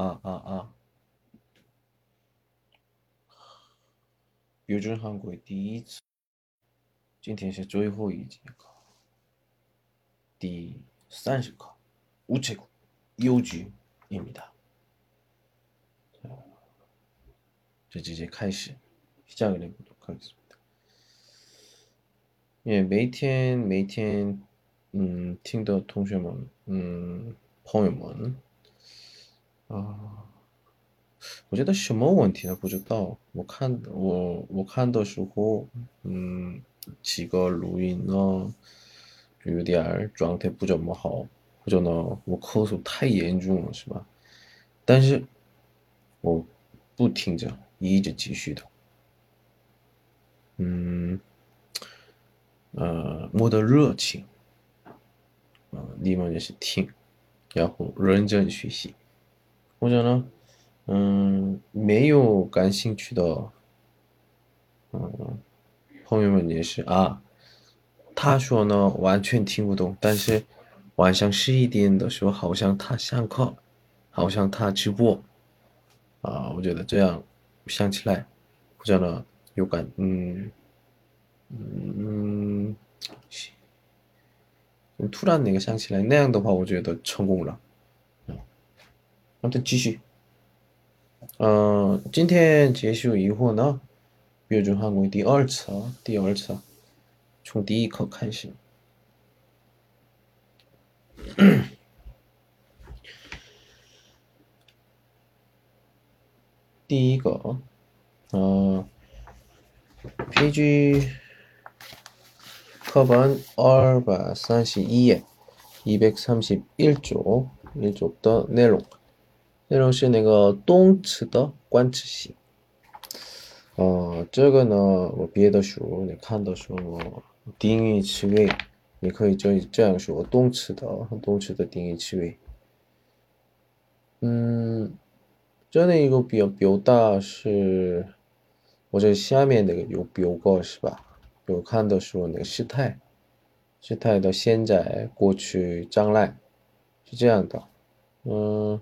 啊啊啊！标准韩国第一次，今天是最后一节课，第三十课，우체국요주입니다 자, 이제 이제 开始 시작을 해보도록 하겠습니다. 예, 每天每天嗯听的同学们，嗯朋友们， 啊，我觉得什么问题呢？不知道。我看我我看的时候，嗯，几个录音呢，有点儿状态不怎么好，或者呢，我咳嗽太严重了，是吧？但是我不停着，一直继续的。嗯，呃，我的热情，啊、你们也是听，然后认真学习。或者呢，嗯，没有感兴趣的，嗯，朋友们也是啊。他说呢，完全听不懂，但是晚上十一点的时候，好像他上课，好像他直播，啊，我觉得这样想起来，或者呢，有感，嗯嗯，嗯突然那个想起来，那样的话，我觉得成功了。 아무튼继续。呃，今天结束以后呢，标准韩国第二次啊，第二次，从第一课开始。第一个，呃，페이지课本二百三十一页，一百三十一쪽一쪽的 内容。是那个动词的冠词性。呃，这个呢，我别的书你看的时候，定义词尾，你可以这这样说，动词的动词的定义词尾。嗯，这里一个表表达是，我这下面那个有表格是吧？有看的时候那个时态，时态的现在、过去、将来是这样的。嗯。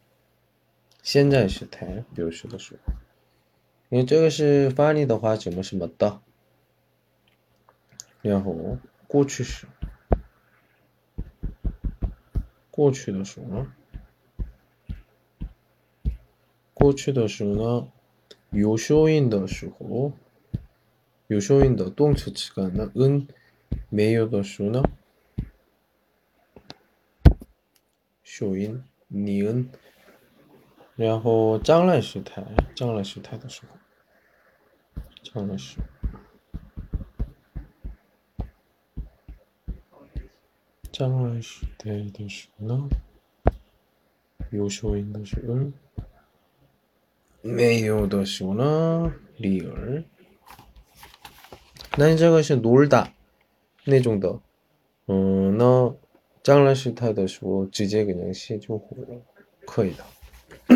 现在时态表示的时候，因为这个是翻译的话怎么什么的，然后过去时，过去的时候，过去的时候呢，有收音的时候，有收音的动词词干呢，은没有的时候呢，收音你은 然后将来时态，将来时态的时候。将来时。将来时态的时候呢？有时候应该是嗯。没有的时候呢？理儿。那你这个是奴的，那种的。嗯，那将来时态的时候，直接给人写就可以了。可以的。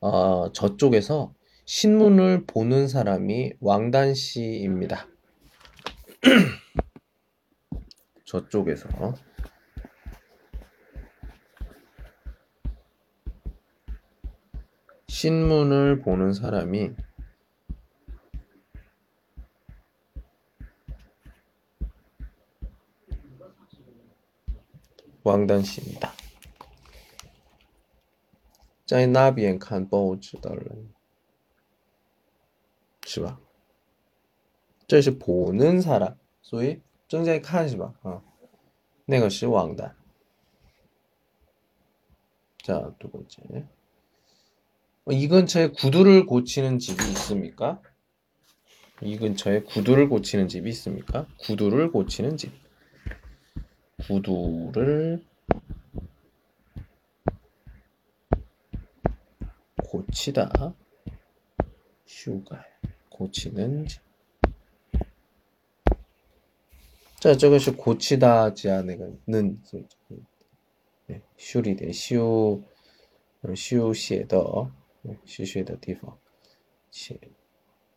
어, 저쪽에서 신문을 보는 사람이 왕단 씨입니다. 저쪽에서 신문을 보는 사람이 왕단 씨입니다. 在那边看报纸的人，是吧？这是 보는 사람, 所以正在看是吧？啊，那个是网的。 자, 두 번째. 어, 이 근처에 구두를 고치는 집이 있습니까? 이 근처에 구두를 고치는 집이 있습니까? 구두를 고치는 집. 구두를 고치다. 휴가 고치는 집. 자, 저것이 고치다 지안에는 修理的修，虚写的，写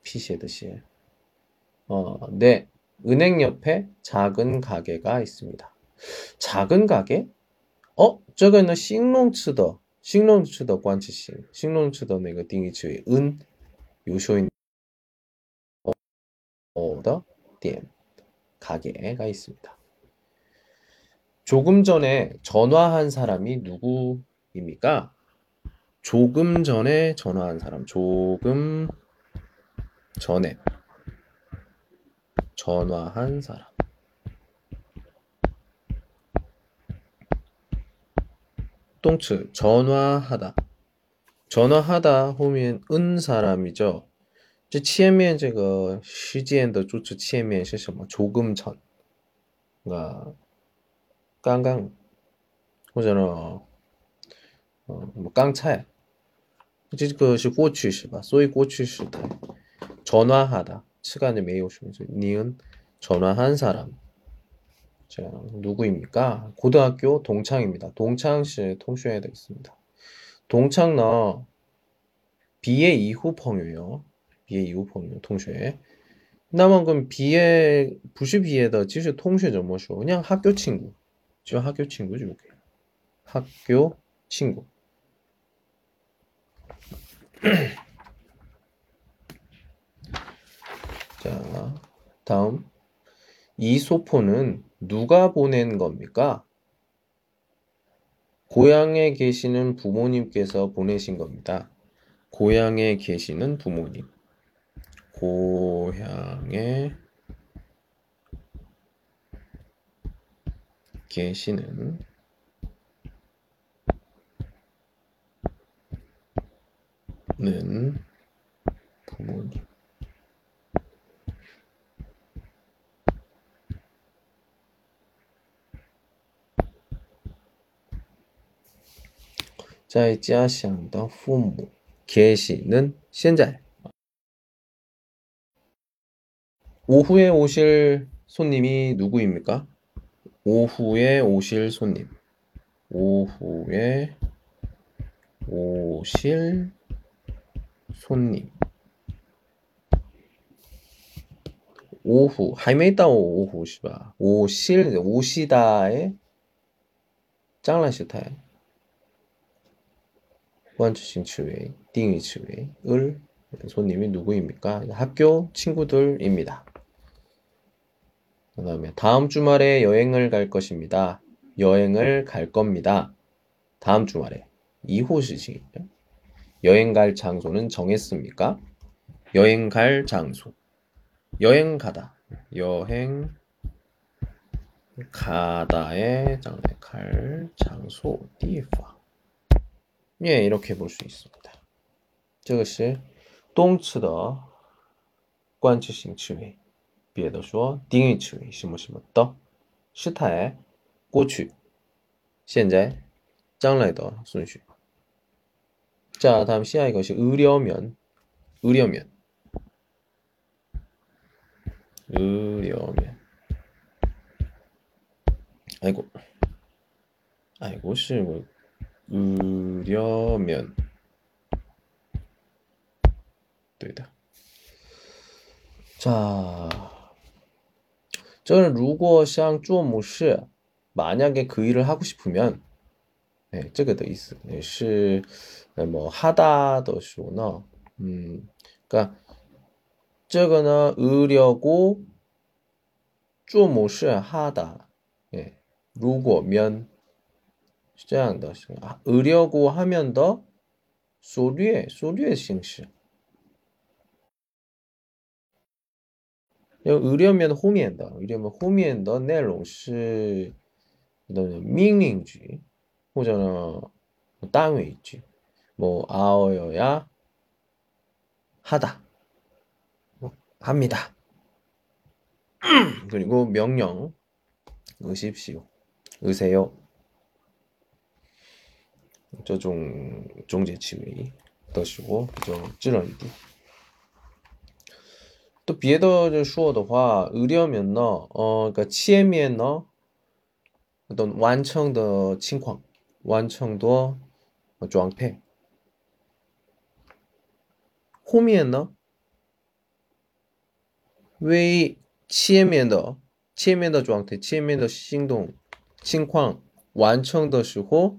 피写的写。 어, 네. 은행 옆에 작은 가게가 있습니다. 작은 가게? 어, 这个呢形容词的 形容词的关系型形容词的那个定义词为은有说인哦的店 가게가 있습니다. 조금 전에 전화한 사람이 누구입니까? 조금 전에 전화한 사람. 조금 전에 전화한 사람. 똥츠 전화하다. 전화하다 후면 은 사람이죠. 这前面这个时间的助词前面是什么? 조금 전. 그러니까 刚刚或者呢，嗯，我刚才这个是过去式吧，所以过去时态전화하다시간이没有什么，니은전화한사람 제가 누구입니까? 고등학교 동창입니다. 동창시 통쇄해야 되겠습니다. 동창나 비해 이후 펑유요. 비해 이후 펑유 통슈에. 나만큼 비해 부시 비해다 지시 통슈죠 뭐죠? 그냥 학교 친구. 지 학교 친구죠. 이게. 학교 친구. 자, 다음 이소포는 누가 보낸 겁니까? 고향에 계시는 부모님께서 보내신 겁니다. 고향에 계시는 부모님. 고향에 계시는 는 부모님 자家乡的父母 계시는 现在 오후에 오실 손님이 누구입니까? 오후에 오실 손님. 오후에 오실 손님. 오후, 还没到 오후 是吧? 오실, 오시다의 将来时 후한주식 지회, 띵이 지회, 을 손님이 누구입니까? 학교 친구들입니다. 그 다음에 다음 주말에 여행을 갈 것입니다. 여행을 갈 겁니다. 다음 주말에 이호시식이죠. 여행 갈 장소는 정했습니까? 여행 갈 장소. 여행 가다. 여행 가다의 장소 갈 장소 地方 예, 이렇게 볼 수 있습니다. 这个是动词的关系性词尾。别的说定义词为什么什么的时态过去现在将来的顺序자 다음 시야 이것이 의려면 의려면 의려면 아이고 아이고 시 의려면 对的 자, 저는 如果想做某事 만약에 그 일을 하고 싶으면 네, 这个的意思是뭐 하다 的时候呢 음, 그러니까 这个呢 의려고 做某事 하다 예, 如果면 시작한다. 의려고 아, 하면 더 소류의 소류의 형식. 의려면 호미엔다. 의려면 호미엔다. 내용시 그다음에 명령지. 호잖아. 땅에 있지. 뭐 아어여야 하다. 뭐, 합니다. 그리고 명령 의십시오. 의세요. 这种中介词语的时候比较自然一点。또别的说的话， 의료면 너, 어, 그러니까 前面呢 어떤 완성的 情况, 완성的 状态. 后面呢, 왜 前面的前面的状态，前面的行动情况完成的时候。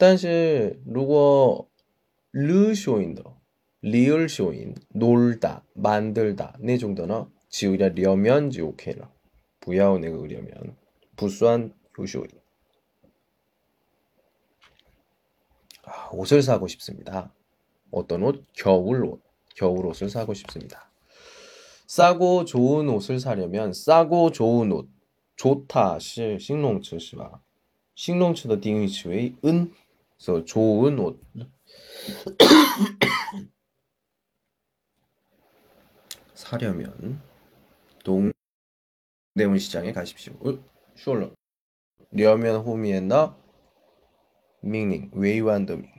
但是如果르 쇼인더, 리얼 쇼인, 놀다, 만들다 네 정도는 지으려면 지오케라. 부야오 내가 으려면 부수한 효쇼인. 아, 옷을 사고 싶습니다. 어떤 옷? 겨울 옷. 겨울 옷을 사고 싶습니다. 싸고 좋은 옷을 사려면 싸고 좋은 옷. 좋다 是形容词是吧?形容词的定义词为은 그래서 좋은 옷. 사려면 동대문 시장에 가십시오. 说了. 려면 后面呢 命令 委婉的 命令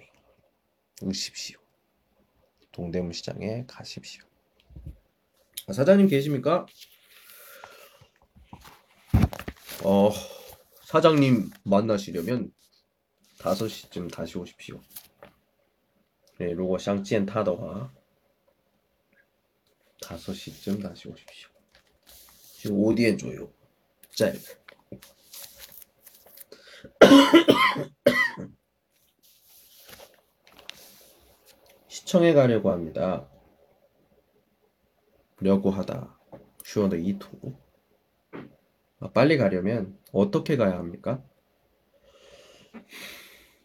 으십시오. 동대문 시장에 가십시오. 아, 사장님 계십니까? 어 사장님 만나시려면 5시쯤 다시 오십시오. 네, 如果想见他的话 5시쯤 다시 오십시오. 지금 5点 左右. 짧. 시청에 가려고 합니다. 려고 하다. 슈어더 이투. 아, 빨리 가려면 어떻게 가야 합니까?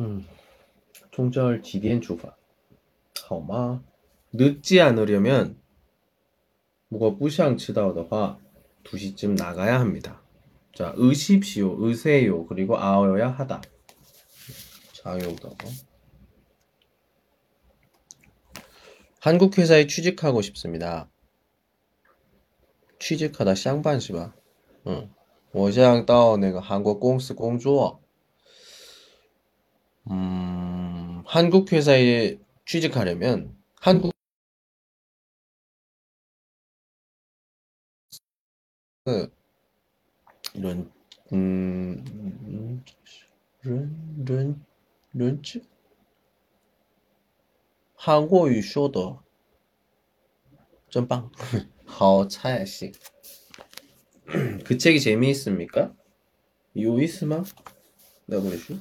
음, 총절 지디엔 주파. 好吗? 늦지 않으려면 뭐가 부샹知道的话 2시쯤 나가야 합니다. 자, 의십시오, 의세요, 그리고 아어야 하다. 자요더. 한국 회사에 취직하고 싶습니다. 취직하다 쌍반시바. 응. 我想到那个韩国公司工作。 음, 한국 회사에 취직하려면 한국 이런 음, 른, 른, 른츠? 한국어 说的真棒好才行그 책이 재미있습니까? 요意思吗? 나 보내슈?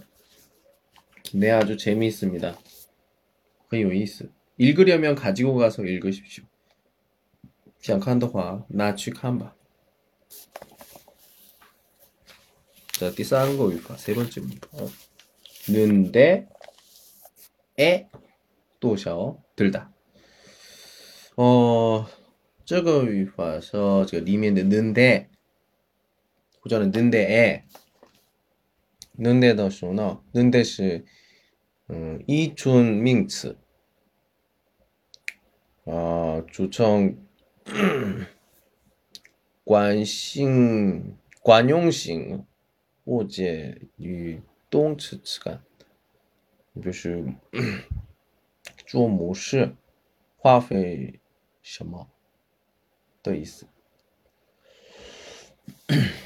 네, 아주 재미있습니다. 很有意思. 읽으려면 가지고 가서 읽으십시오. 想看的话拿去看吧. 자, 第三个语法세 번째입니다. 어. 는데 에 또셔 들다. 어, 这个语法说这个里面的는데或者는데 에 能的的时候呢，能的是嗯，依存名词啊，组成惯性、惯用性物件与动词词干，就是 做某事花费什么的意思。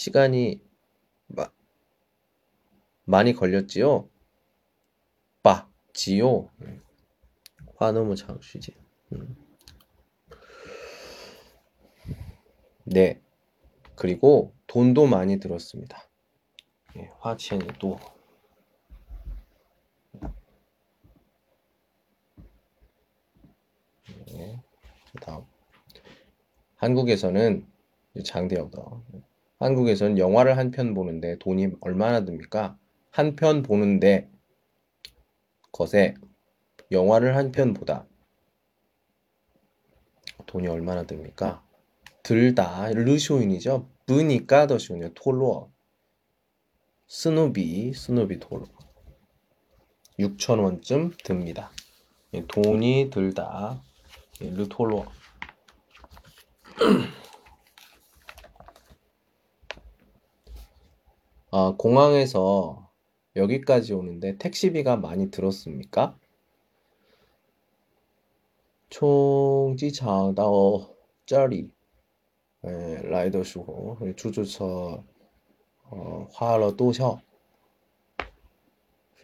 시간이많많이 걸렸지요 지요. 화 너무 장시지. 음. 네. 그리고 돈도 많이 들었습니다. 네, 화첸이 또 네, 다음 한국에서는 장대혁다. 한국에서는 영화를 한 편 보는데 돈이 얼마나 듭니까? 한 편 보는데 것에 영화를 한 편 보다 돈이 얼마나 듭니까? 들다 르쇼인이죠. 브니까 더 쇼인이요. 톨로 스누비 스누비 톨로 6천 원쯤 듭니다. 예, 돈이 들다 예, 르톨로 아, 공항에서 여기까지 오는데 택시비가 많이 들었습니까? 총지차다오 짜리 에, 라이더 쇼고 예, 주주차 어, 화러 또셔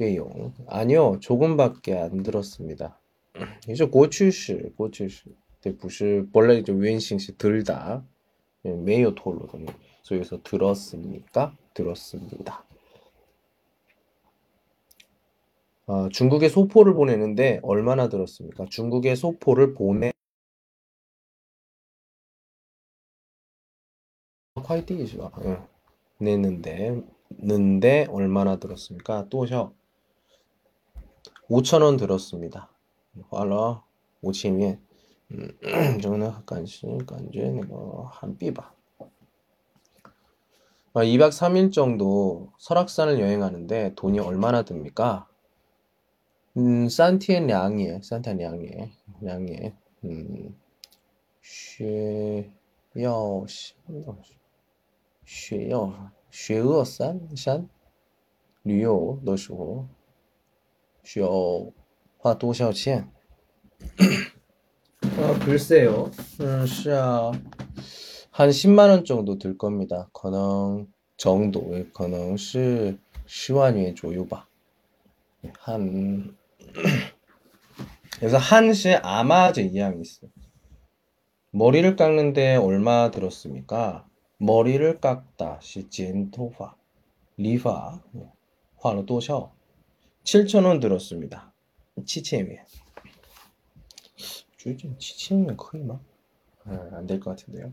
회용 아니요 조금밖에 안 들었습니다. 이제 고추시 고추시 부시 원래 이제 웬싱시 들다 매요 토로 그래서 들었습니까? 들었습니다. 어, 중국에 소포를 보내는데 얼마나 들었습니까? 중국에 소포를 보내 화이팅이죠. 예. 내는데 는데 얼마나 들었습니까? 또셔 5천 원 들었습니다. 花了 5千元. 음, 저는 간식 간주에 한비바. 어, 2박 3일 정도 설악산을 여행하는데 돈이 얼마나 듭니까? 음, 산티엔 량예, 산티엔 량예, 량예, 음, 쉐여, 쉐여, 쉐어산, 산, 류요, 너시고, 쉐어, 화, 도시어, 첸. 아, 글쎄요. 어, 음, 是啊。 한 10만 원 정도 들 겁니다. 거능 정도, 거능 시 시완위의 조유바. 네, 한 그래서 한시 아마제 이양이 있어요. 머리를 깎는데 얼마 들었습니까? 머리를 깎다 시 젠토화 리파 네, 화로 또셔 7천원 들었습니다. 치체미 주의점 치체미 거의 막 안 될것 아, 같은데요.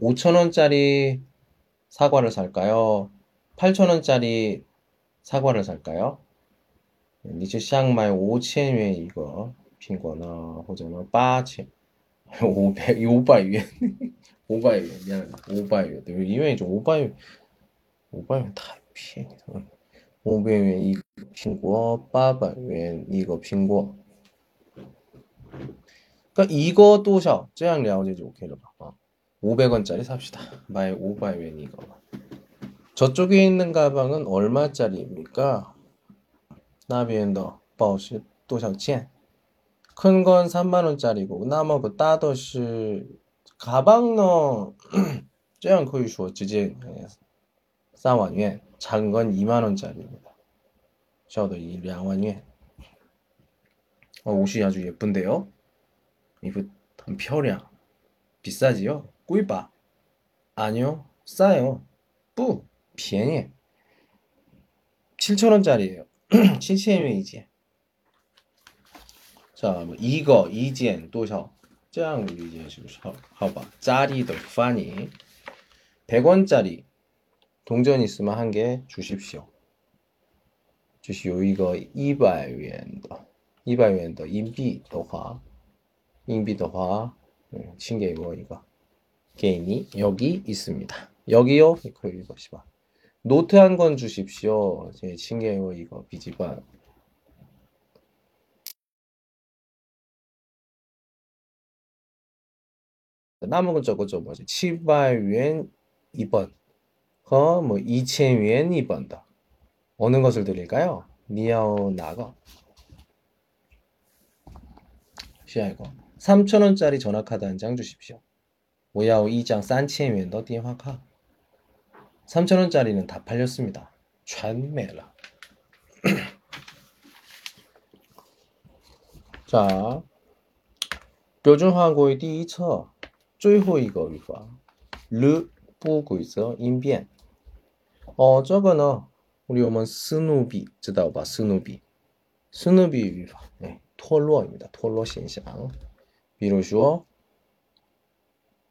5천원짜리 사과를 살까요? 8천원짜리 사과를 살까요? 你就想买五千元一个苹果呢，或者呢八千、五百、五百元、五百元这样，五百元对不对？因为就五百元，五百元太便宜了，五百元一个苹果，八百元一个苹果。그러니까이거多少这样了解就 OK 了吧？啊， 500원짜리 삽시다. 마이 오바이웬 이거. 저쪽에 있는 가방은 얼마짜리입니까? 나비엔더 버시 도장첸. 큰건 3만원짜리고 나머지 따더시 가방너 쩌양 거의 주어 지지 싸완元 작은 건 2만원짜리입니다. 저도 이 량완元 어, 옷이 아주 예쁜데요? 이거 한 표량 비싸지요? 꿀바. 아니요. 싸요. 뿌. 便宜. 7천원짜리예요. 7千元一件. 자, 뭐 이거, 이件, 또셔. 这样理解是不是好吧 짜리도 파니 100원짜리 동전 있으면 한 개 주십시오. 주시오. 이거 200元的 200元的 인비的话인비的话 신기해요 이거 개인이 여기 있습니다. 여기요? 이거 읽으시봐 노트 한 권 주십시오. 제 신기해요 이거. 비지바. 남은 건 저거죠 뭐지 700元 2번 허뭐 2000元 2번다 어느 것을 드릴까요? 니아오 나거. 시야 이거. 3천원짜리 전화카드 한 장 주십시오. 我要 2장 3千元的 电话卡. 3천원짜리는 다 팔렸습니다. 全没了. 자, 标准化规 第一册 最后一个语法了不规则音变 어, 这个呢 우리 오면 스누비 知道吧? 스누비. 스누비 语法. 네, 脱落입니다. 脱落 현상. 比如说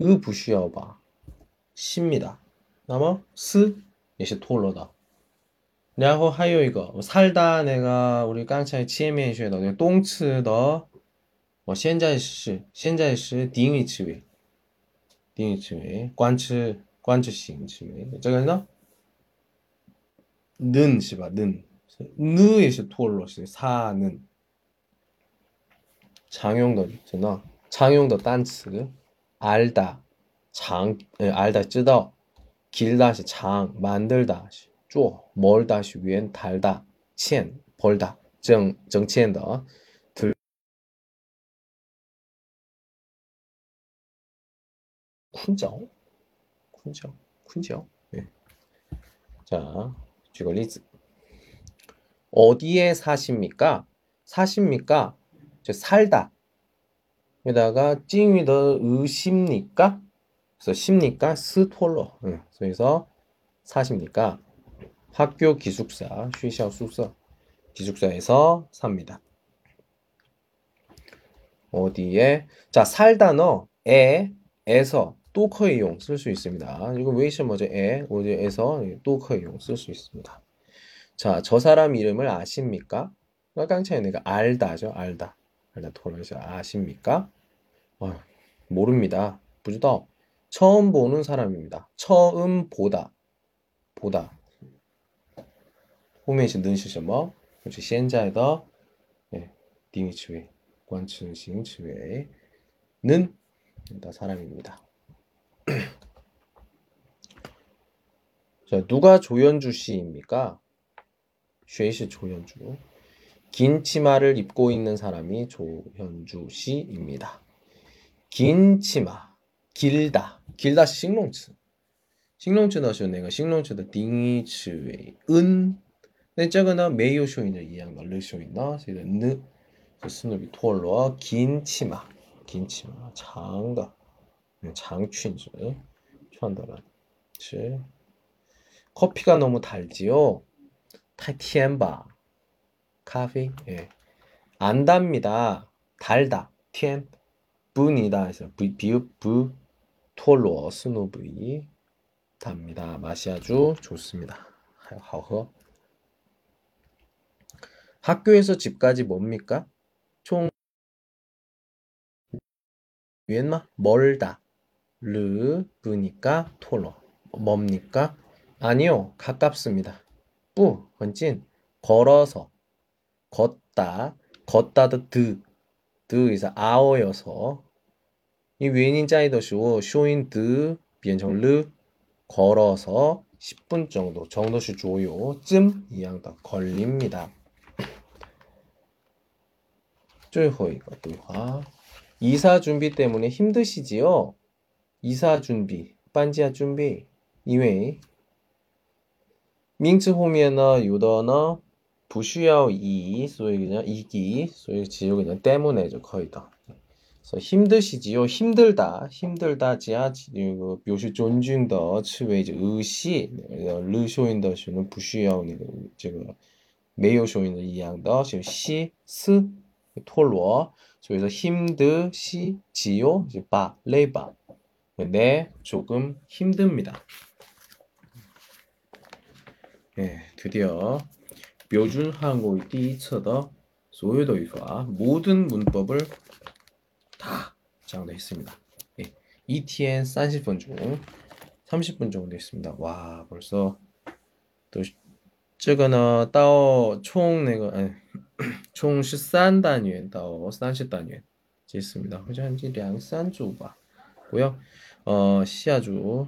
그 으부슈여바 십니다. 나머 스? 예시 토올러다. 야호 하요 이거. 뭐 살다 내가 우리 깡차의 치에미에 쉐더 내가 똥츠 더뭐 현자이시 현자이시 딩이 치위. 딩이 치위. 관츠 관츠 싱 치위. 저거는 는 시바 는. 느에시 토올러시 사는. 장용더 있잖아. 장용더 단츠. 알다, 장, 알다 쯔다, 길다시 장, 만들다시 쪼, 멀다시 위엔 달다, 첸, 벌다, 정, 정첸더 들, 쿤정, 쿤정, 쿤정. 예. 자, 주거 리즈. 어디에 사십니까? 사십니까? 저 살다. 여기다가 찡위더 의십니까? 그래서 십니까? 스톨러. 응. 그래서 사십니까? 학교 기숙사, 쉬샤 숙소. 기숙사에서 삽니다. 어디에? 자, 살다너 에, 에서 또 커이용 쓸 수 있습니다. 이거 왜什 뭐죠? 에, 어디에서 또 커이용 쓸 수 있습니다. 자, 저 사람 이름을 아십니까? 깡차에 내가 알다죠, 알다. 알다 토론에서 아십니까? 어, 모릅니다. 부주더 처음 보는 사람입니다. 처음 보다. 보다. 后面是能是什么？就是现在的예, 딩이 츠웨, 관츠싱 츠웨는 다 사람입니다. 자, 누가 조연주 씨입니까? 쉐이시 조연주. 긴 치마를 입고 있는 사람이 조현주 씨입니다. 긴 치마, 길다, 길다 시 싱롱츠. 싱롱츠 더 쇼네가 싱롱츠 더 딩이츠웨이 은. 근데 메이오 쇼이냐 이양 널레 쇼이나? 세는 스누비 토얼로와 긴 치마, 긴 치마. 장다 네, 장춘즈. 추한다란 커피가 너무 달지요. 타이티엔바. 카페 예. 안 답니다. 달다. 텐 분이다 해서 부 비읍 부 토로 스노브이 답니다. 맛이 아주 좋습니다. 하허 학교에서 집까지 뭡니까? 총 웬마 멀다 르 부니까 토로 뭡니까? 아니요 가깝습니다. 뿌 헌진 걸어서 걷다 걷다도 드 드에서 아어여서. 이 위엔인 짜이더쇼 쇼인 드 비엔정르 걸어서 10분 정도 정도시 조요. 쯤 이양다 걸립니다. 쫄호이가 대화 이사 준비 때문에 힘드시지요? 이사 준비, 반지하 준비, 이외 민츠 호미에나 요더나 부슈야오 이 소위 그냥 이기 소위 지요 그냥 때문에죠 거의 다. 그래서 힘드시지요? 힘들다. 힘들다 지하 지요 요시 존중더 치웨이즈 의시 네, 르쇼인더슈는 부슈야오니 지금 메요쇼인더 이양더 지금 시스 톨로 그래서 힘드시지요? 바 레바. 네 조금 힘듭니다. 예, 네, 드디어 묘준 한국의 第一册的所有的语法 모든 문법을 다 장도했습니다. 네, 2天 30분 중 30분 정도 했습니다. 와, 벌써 또 这个呢到총那个 총13单元到30单元结束입니다好像是两三组吧고요 어, 시아주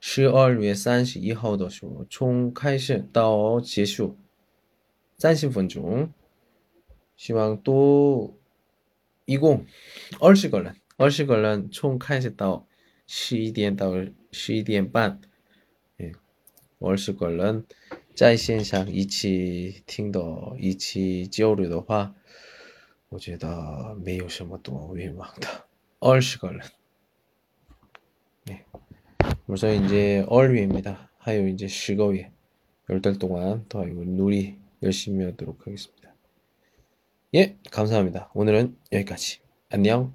十二月三十一号的时候，从开始到结束，三十分钟，希望都一共二十个人，二十个人从开始到十一点到十一点半， 예, 二十个人。在线上一起听的，一起交流的话，我觉得没有什么多愿望的。二十个人， 네우선이제월요일입니다 하여 이제십오일열달 동안더놀이 열심히 하도록 하겠습니다 예 감사합니다 오늘은 여기까지 안녕